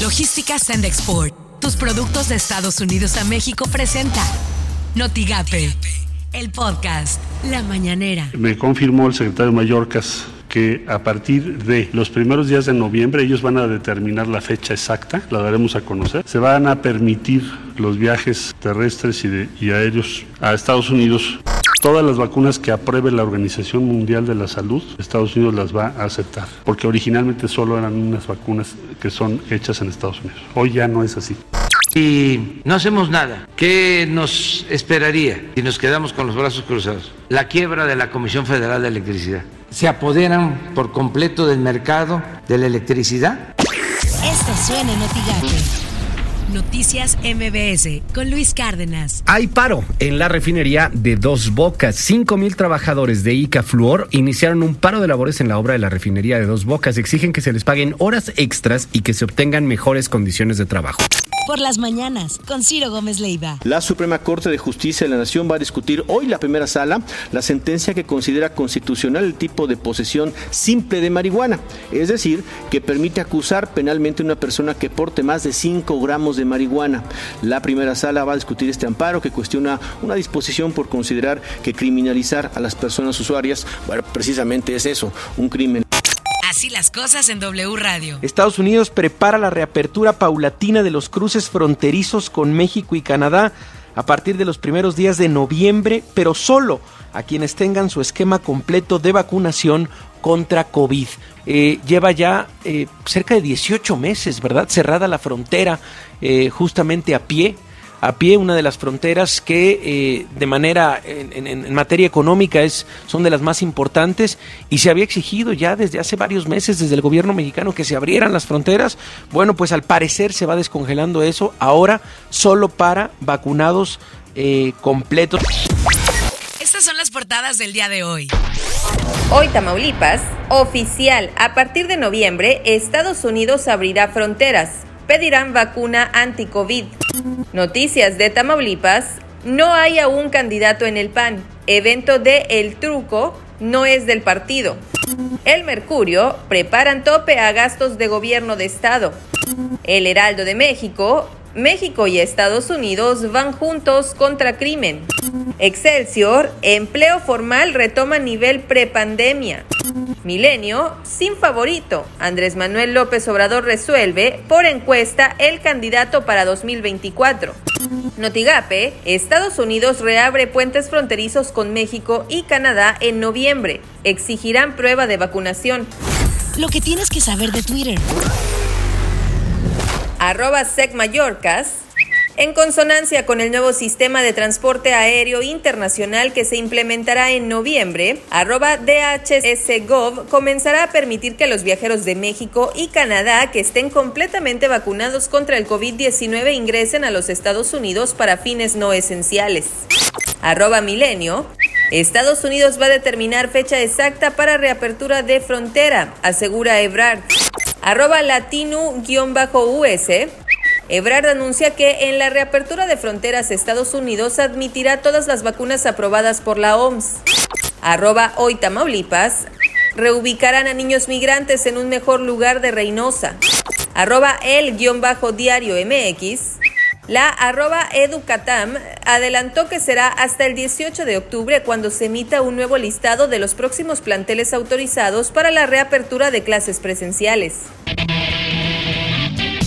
Logística Send Export. Tus productos de Estados Unidos a México presenta Notigape, el podcast La Mañanera. Me confirmó el secretario Mallorcas que a partir de los primeros días de noviembre ellos van a determinar la fecha exacta, la daremos a conocer. Se van a permitir los viajes terrestres y, y aéreos a Estados Unidos Todas las vacunas que apruebe la Organización Mundial de la Salud, Estados Unidos las va a aceptar, porque originalmente solo eran unas vacunas que son hechas en Estados Unidos. Hoy ya no es así. Y no hacemos nada. ¿Qué nos esperaría si nos quedamos con los brazos cruzados? La quiebra de la Comisión Federal de Electricidad. ¿Se apoderan por completo del mercado de la electricidad? Esto suena en Noticias MBS con Luis Cárdenas. Hay paro en la refinería de Dos Bocas. Cinco mil trabajadores de ICA Fluor iniciaron un paro de labores en la obra de la refinería de Dos Bocas. Exigen que se les paguen horas extras y que se obtengan mejores condiciones de trabajo por las mañanas con Ciro Gómez Leiva. La Suprema Corte de Justicia de la Nación va a discutir hoy la primera sala la sentencia que considera constitucional el tipo de posesión simple de marihuana, es decir, que permite acusar penalmente a una persona que porte más de 5 gramos de marihuana. La primera sala va a discutir este amparo que cuestiona una disposición por considerar que criminalizar a las personas usuarias, bueno, precisamente es eso, un crimen. Así las cosas en W Radio. Estados Unidos prepara la reapertura paulatina de los cruces fronterizos con México y Canadá a partir de los primeros días de noviembre, pero solo a quienes tengan su esquema completo de vacunación contra COVID. Eh, lleva ya eh, cerca de 18 meses, ¿verdad? Cerrada la frontera eh, justamente a pie a pie, una de las fronteras que eh, de manera en, materia económica es, son de las más importantes y se había exigido ya desde hace varios meses desde el gobierno mexicano que se abrieran las fronteras. Bueno, pues al parecer se va descongelando eso ahora solo para vacunados eh, completos. Estas son las portadas del día de hoy. Hoy Tamaulipas, oficial, a partir de noviembre Estados Unidos abrirá fronteras pedirán vacuna anti-COVID. Noticias de Tamaulipas. No hay aún candidato en el PAN. Evento de El Truco no es del partido. El Mercurio preparan tope a gastos de gobierno de Estado. El Heraldo de México. México y Estados Unidos van juntos contra crimen. Excelsior, empleo formal retoma nivel prepandemia. Milenio, sin favorito. Andrés Manuel López Obrador resuelve por encuesta el candidato para 2024. Notigape, Estados Unidos reabre puentes fronterizos con México y Canadá en noviembre. Exigirán prueba de vacunación. Lo que tienes que saber de Twitter. Arroba Sec en consonancia con el nuevo sistema de transporte aéreo internacional que se implementará en noviembre, arroba DHSGov comenzará a permitir que los viajeros de México y Canadá que estén completamente vacunados contra el COVID-19 ingresen a los Estados Unidos para fines no esenciales. Arroba Milenio. Estados Unidos va a determinar fecha exacta para reapertura de frontera, asegura Ebrard. Arroba latino-us. Ebrard anuncia que en la reapertura de fronteras Estados Unidos admitirá todas las vacunas aprobadas por la OMS. Arroba hoy Tamaulipas. Reubicarán a niños migrantes en un mejor lugar de Reynosa. Arroba el-diario MX. La arroba educatam adelantó que será hasta el 18 de octubre cuando se emita un nuevo listado de los próximos planteles autorizados para la reapertura de clases presenciales.